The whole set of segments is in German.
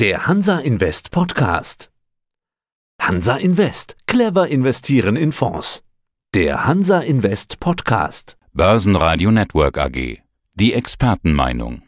Der Hansa Invest Podcast. Hansa Invest. Clever investieren in Fonds. Der Hansa Invest Podcast. Börsenradio Network AG. Die Expertenmeinung.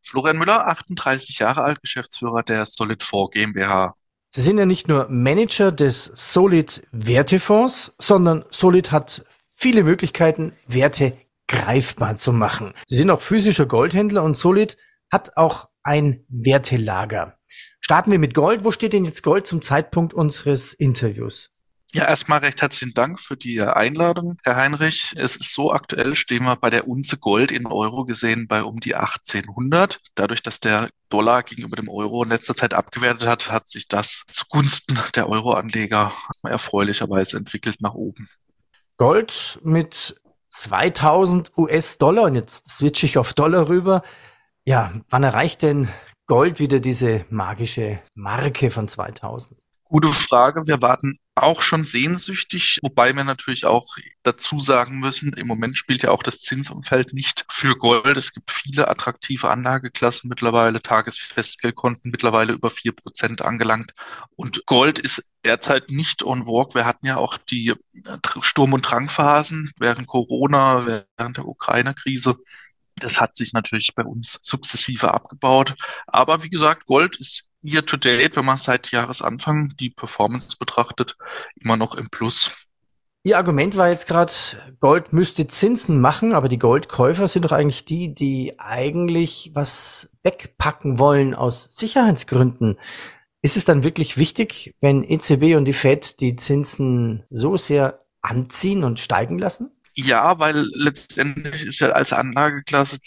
Florian Müller, 38 Jahre alt, Geschäftsführer der Solid4 GmbH. Sie sind ja nicht nur Manager des Solid Wertefonds, sondern Solid hat viele Möglichkeiten, Werte greifbar zu machen. Sie sind auch physischer Goldhändler und Solid hat auch ein Wertelager. Starten wir mit Gold. Wo steht denn jetzt Gold zum Zeitpunkt unseres Interviews? Ja, erstmal recht herzlichen Dank für die Einladung, Herr Heinrich. Es ist so aktuell, stehen wir bei der Unze Gold in Euro gesehen bei um die 1800. Dadurch, dass der Dollar gegenüber dem Euro in letzter Zeit abgewertet hat, hat sich das zugunsten der Euroanleger erfreulicherweise entwickelt nach oben. Gold mit 2000 US-Dollar und jetzt switche ich auf Dollar rüber. Ja, wann erreicht denn Gold wieder diese magische Marke von 2000? Gute Frage. Wir warten auch schon sehnsüchtig, wobei wir natürlich auch dazu sagen müssen, im Moment spielt ja auch das Zinsumfeld nicht für Gold. Es gibt viele attraktive Anlageklassen mittlerweile, Tagesfestgeldkonten mittlerweile über vier Prozent angelangt. Und Gold ist derzeit nicht on vogue. Wir hatten ja auch die Sturm- und Drangphasen während Corona, während der Ukraine-Krise. Das hat sich natürlich bei uns sukzessive abgebaut. Aber wie gesagt, Gold ist year to date, wenn man seit Jahresanfang die Performance betrachtet, immer noch im Plus. Ihr Argument war jetzt gerade, Gold müsste Zinsen machen, aber die Goldkäufer sind doch eigentlich die, die eigentlich was wegpacken wollen aus Sicherheitsgründen. Ist es dann wirklich wichtig, wenn EZB und die Fed die Zinsen so sehr anziehen und steigen lassen? Ja, weil letztendlich ist ja als Anlageklasse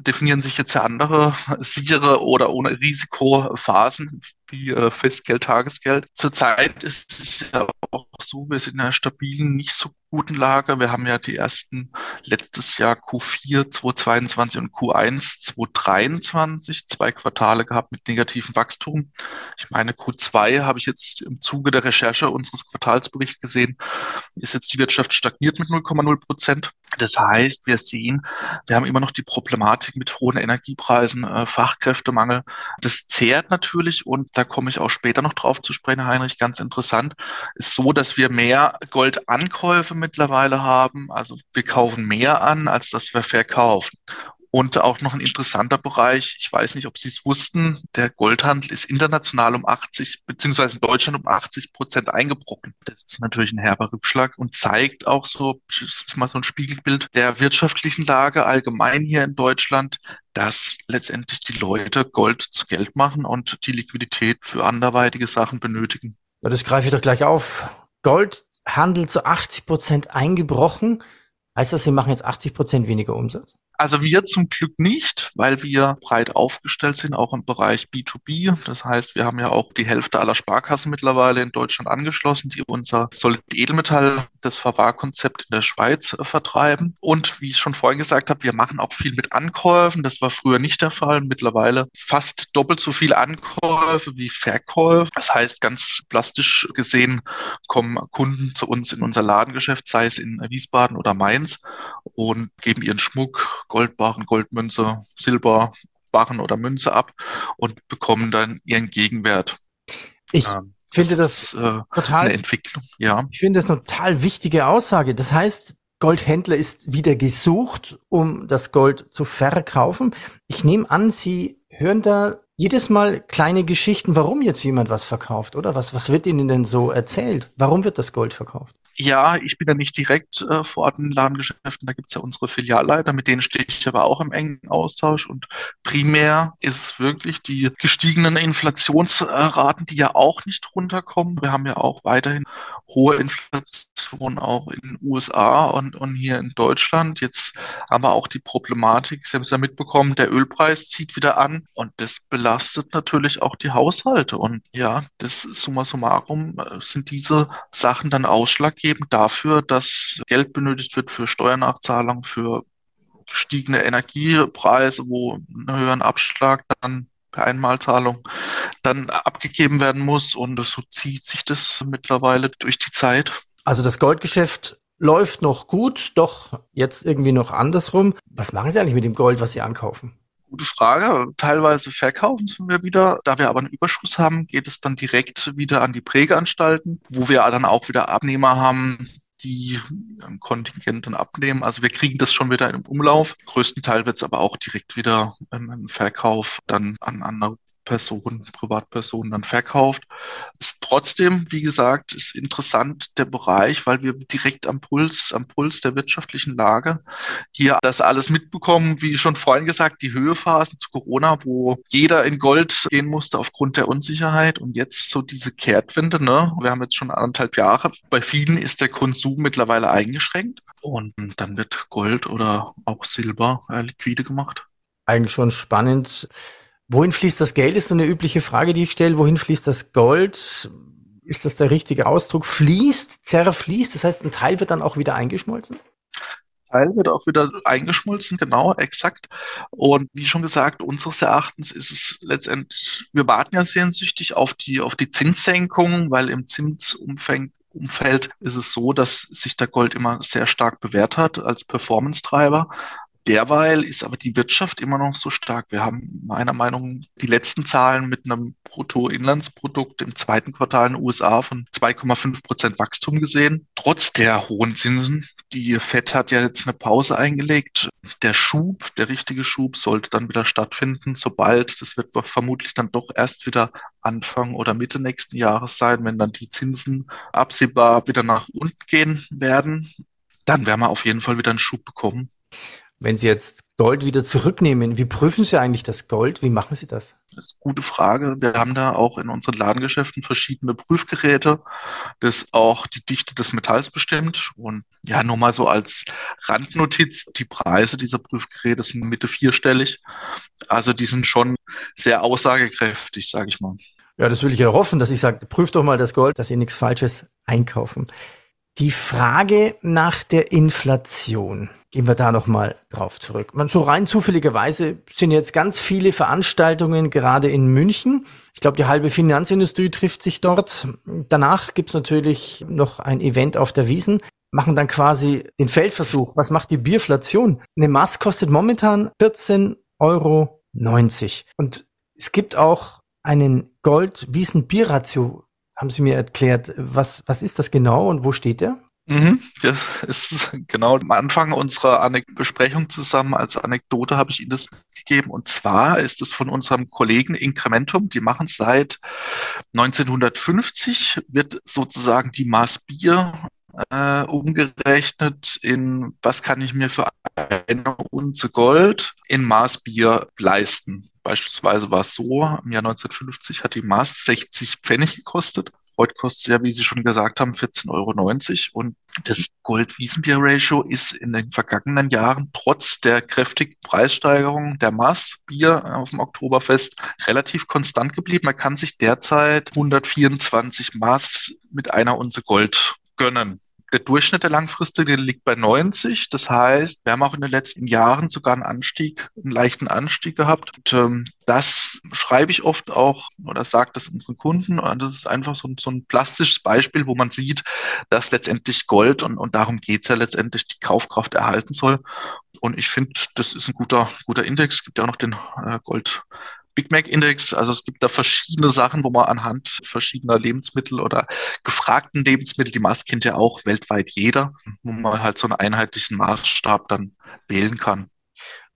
definieren sich jetzt ja andere sichere oder ohne Risikophasen wie äh, Festgeld, Tagesgeld. Zurzeit ist es ja auch so, wir sind in einer stabilen, nicht so guten Lage. Wir haben ja die ersten letztes Jahr Q4 2022 und Q1 2023 zwei Quartale gehabt mit negativem Wachstum. Ich meine, Q2 habe ich jetzt im Zuge der Recherche unseres Quartalsberichts gesehen, ist jetzt die Wirtschaft stagniert mit 0,0 Prozent. Das heißt, wir sehen, wir haben immer noch die Problematik mit hohen Energiepreisen, äh, Fachkräftemangel. Das zehrt natürlich und da komme ich auch später noch drauf zu sprechen, Heinrich, ganz interessant, ist so, dass wir mehr Goldankäufe mittlerweile haben. Also wir kaufen mehr an, als dass wir verkaufen. Und auch noch ein interessanter Bereich, ich weiß nicht, ob Sie es wussten, der Goldhandel ist international um 80, beziehungsweise in Deutschland um 80 Prozent eingebrochen. Das ist natürlich ein herber Rückschlag und zeigt auch so, ist mal so ein Spiegelbild der wirtschaftlichen Lage allgemein hier in Deutschland, dass letztendlich die Leute Gold zu Geld machen und die Liquidität für anderweitige Sachen benötigen. Das greife ich doch gleich auf. Goldhandel zu 80 Prozent eingebrochen. Heißt das, Sie machen jetzt 80 Prozent weniger Umsatz? Also wir zum Glück nicht, weil wir breit aufgestellt sind, auch im Bereich B2B. Das heißt, wir haben ja auch die Hälfte aller Sparkassen mittlerweile in Deutschland angeschlossen, die unser Solid Edelmetall, das Verwahrkonzept in der Schweiz äh, vertreiben. Und wie ich schon vorhin gesagt habe, wir machen auch viel mit Ankäufen. Das war früher nicht der Fall. Mittlerweile fast doppelt so viele Ankäufe wie Verkäufe. Das heißt, ganz plastisch gesehen kommen Kunden zu uns in unser Ladengeschäft, sei es in Wiesbaden oder Mainz, und geben ihren Schmuck, Goldbarren, Goldmünze, Silberbarren oder Münze ab und bekommen dann ihren Gegenwert. Ich ähm, finde das, das äh, total eine Entwicklung, ja. Ich finde das eine total wichtige Aussage. Das heißt, Goldhändler ist wieder gesucht, um das Gold zu verkaufen. Ich nehme an, Sie hören da jedes Mal kleine Geschichten, warum jetzt jemand was verkauft, oder? Was, was wird Ihnen denn so erzählt? Warum wird das Gold verkauft? Ja, ich bin ja nicht direkt äh, vor Ort in Ladengeschäften, da gibt's ja unsere Filialleiter, mit denen stehe ich aber auch im engen Austausch. Und primär ist es wirklich die gestiegenen Inflationsraten, die ja auch nicht runterkommen. Wir haben ja auch weiterhin hohe Inflation auch in den USA und, und hier in Deutschland. Jetzt haben wir auch die Problematik, Sie haben es ja mitbekommen, der Ölpreis zieht wieder an und das belastet natürlich auch die Haushalte. Und ja, das summa summarum äh, sind diese Sachen dann ausschlaggebend dafür, dass Geld benötigt wird für Steuernachzahlung, für gestiegene Energiepreise, wo einen höheren Abschlag dann per Einmalzahlung dann abgegeben werden muss. Und so zieht sich das mittlerweile durch die Zeit. Also das Goldgeschäft läuft noch gut, doch jetzt irgendwie noch andersrum. Was machen Sie eigentlich mit dem Gold, was Sie ankaufen? Gute Frage. Teilweise verkaufen wir wieder. Da wir aber einen Überschuss haben, geht es dann direkt wieder an die Prägeanstalten, wo wir dann auch wieder Abnehmer haben, die ein Kontingent dann abnehmen. Also wir kriegen das schon wieder im Umlauf. Größtenteils wird es aber auch direkt wieder im Verkauf dann an andere Personen, Privatpersonen dann verkauft. Ist trotzdem, wie gesagt, ist interessant der Bereich, weil wir direkt am Puls, am Puls der wirtschaftlichen Lage hier das alles mitbekommen, wie schon vorhin gesagt, die Höhephasen zu Corona, wo jeder in Gold gehen musste aufgrund der Unsicherheit und jetzt so diese Kehrtwende, ne? Wir haben jetzt schon anderthalb Jahre. Bei vielen ist der Konsum mittlerweile eingeschränkt und dann wird Gold oder auch Silber äh, liquide gemacht. Eigentlich schon spannend. Wohin fließt das Geld, ist so eine übliche Frage, die ich stelle. Wohin fließt das Gold? Ist das der richtige Ausdruck? Fließt, zerfließt, das heißt, ein Teil wird dann auch wieder eingeschmolzen? Teil wird auch wieder eingeschmolzen, genau, exakt. Und wie schon gesagt, unseres Erachtens ist es letztendlich, wir warten ja sehnsüchtig auf die, auf die Zinssenkung, weil im Zinsumfang Umfeld ist es so, dass sich der Gold immer sehr stark bewährt hat als Performance-Treiber. Derweil ist aber die Wirtschaft immer noch so stark. Wir haben meiner Meinung nach die letzten Zahlen mit einem Bruttoinlandsprodukt im zweiten Quartal in den USA von 2,5 Prozent Wachstum gesehen, trotz der hohen Zinsen. Die Fed hat ja jetzt eine Pause eingelegt. Der Schub, der richtige Schub, sollte dann wieder stattfinden, sobald, das wird vermutlich dann doch erst wieder Anfang oder Mitte nächsten Jahres sein, wenn dann die Zinsen absehbar wieder nach unten gehen werden. Dann werden wir auf jeden Fall wieder einen Schub bekommen. Wenn Sie jetzt Gold wieder zurücknehmen, wie prüfen Sie eigentlich das Gold? Wie machen Sie das? Das ist eine gute Frage. Wir haben da auch in unseren Ladengeschäften verschiedene Prüfgeräte, das auch die Dichte des Metalls bestimmt. Und ja, nur mal so als Randnotiz, die Preise dieser Prüfgeräte sind Mitte vierstellig. Also die sind schon sehr aussagekräftig, sage ich mal. Ja, das will ich ja hoffen, dass ich sage, prüft doch mal das Gold, dass Sie nichts Falsches einkaufen. Die Frage nach der Inflation. Gehen wir da nochmal drauf zurück. Man, so rein zufälligerweise sind jetzt ganz viele Veranstaltungen gerade in München. Ich glaube, die halbe Finanzindustrie trifft sich dort. Danach gibt's natürlich noch ein Event auf der Wiesen. Machen dann quasi den Feldversuch. Was macht die Bierflation? Eine Maß kostet momentan 14,90 Euro. Und es gibt auch einen Gold-Wiesen-Bierratio haben Sie mir erklärt, was, was ist das genau und wo steht der? Mhm, das ist genau am Anfang unserer Anek Besprechung zusammen. Als Anekdote habe ich Ihnen das gegeben. Und zwar ist es von unserem Kollegen Incrementum. Die machen seit 1950, wird sozusagen die Maß Bier äh, umgerechnet in, was kann ich mir für eine Unze Gold in Maß Bier leisten. Beispielsweise war es so, im Jahr 1950 hat die Maß 60 Pfennig gekostet. Heute kostet ja, wie Sie schon gesagt haben, 14,90 Euro. Und das Gold-Wiesenbier-Ratio ist in den vergangenen Jahren trotz der kräftigen Preissteigerung der Maß-Bier auf dem Oktoberfest relativ konstant geblieben. Man kann sich derzeit 124 Maß mit einer Unze Gold gönnen. Der Durchschnitt der langfristige liegt bei 90. Das heißt, wir haben auch in den letzten Jahren sogar einen Anstieg, einen leichten Anstieg gehabt. Und, ähm, das schreibe ich oft auch oder sage das unseren Kunden. Und das ist einfach so, so ein plastisches Beispiel, wo man sieht, dass letztendlich Gold und, und darum geht's ja letztendlich, die Kaufkraft erhalten soll. Und ich finde, das ist ein guter, guter Index. Es gibt ja auch noch den äh, Gold Big Mac Index. Also es gibt da verschiedene Sachen, wo man anhand verschiedener Lebensmittel oder gefragten Lebensmittel, die Maß kennt ja auch weltweit jeder, wo man halt so einen einheitlichen Maßstab dann wählen kann.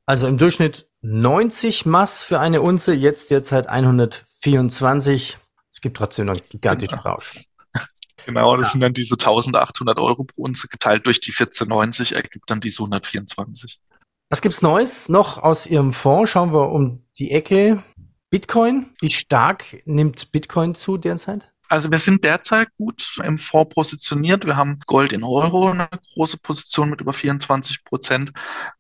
Also im Durchschnitt 90 Mass für eine Unze, jetzt derzeit 124. Es gibt trotzdem noch einen gigantischen genau. Rausch. Genau, das ja. sind dann diese 1800 Euro pro Unze geteilt durch die 1490 ergibt dann diese 124. Was gibt's Neues noch aus Ihrem Fonds? Schauen wir um die Ecke. Bitcoin. Wie stark nimmt Bitcoin zu derzeit? Also wir sind derzeit gut im Fonds positioniert. Wir haben Gold in Euro, eine große Position mit über 24 Prozent.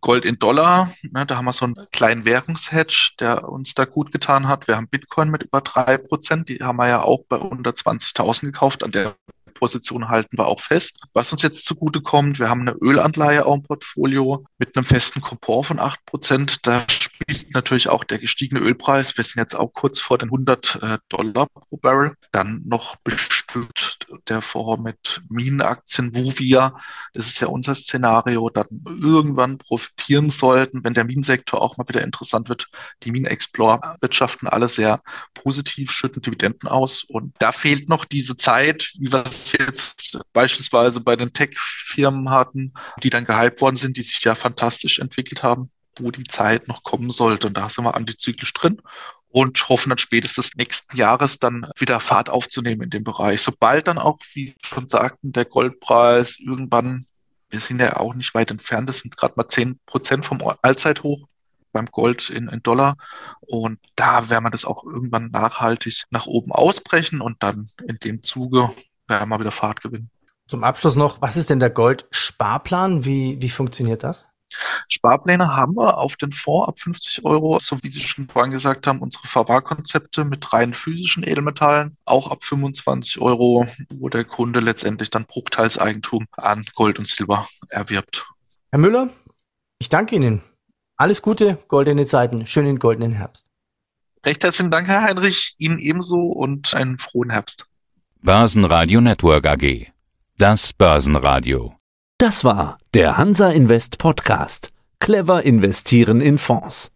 Gold in Dollar, ne, da haben wir so einen kleinen Währungshedge, der uns da gut getan hat. Wir haben Bitcoin mit über drei Prozent. Die haben wir ja auch bei unter 20.000 gekauft. An der Position halten wir auch fest. Was uns jetzt zugute kommt, wir haben eine Ölanleihe auch im Portfolio mit einem festen Coupon von acht Prozent. Da spielt natürlich auch der gestiegene Ölpreis. Wir sind jetzt auch kurz vor den 100 äh, Dollar pro Barrel. Dann noch bestückt der Fonds mit Minenaktien, wo wir, das ist ja unser Szenario, dann irgendwann profitieren sollten, wenn der Minensektor auch mal wieder interessant wird. Die Minenexplore wirtschaften alle sehr positiv, schütten Dividenden aus. Und da fehlt noch diese Zeit, wie wir es jetzt beispielsweise bei den Tech-Firmen hatten, die dann gehypt worden sind, die sich ja fantastisch entwickelt haben wo die Zeit noch kommen sollte. Und da sind wir antizyklisch drin und hoffen dann spätestens nächsten Jahres dann wieder Fahrt aufzunehmen in dem Bereich. Sobald dann auch, wie schon sagten, der Goldpreis irgendwann, wir sind ja auch nicht weit entfernt, das sind gerade mal 10 Prozent vom Allzeithoch beim Gold in, in Dollar. Und da werden wir das auch irgendwann nachhaltig nach oben ausbrechen und dann in dem Zuge werden wir wieder Fahrt gewinnen. Zum Abschluss noch, was ist denn der Goldsparplan? Wie, wie funktioniert das? Sparpläne haben wir auf den Fonds ab 50 Euro, so wie Sie schon vorhin gesagt haben, unsere Verwahrkonzepte mit rein physischen Edelmetallen, auch ab 25 Euro, wo der Kunde letztendlich dann Bruchteilseigentum an Gold und Silber erwirbt. Herr Müller, ich danke Ihnen. Alles Gute, goldene Zeiten, schönen goldenen Herbst. Recht herzlichen Dank, Herr Heinrich, Ihnen ebenso und einen frohen Herbst. Börsenradio Network AG. Das Börsenradio. Das war der Hansa Invest Podcast. Clever investieren in Fonds.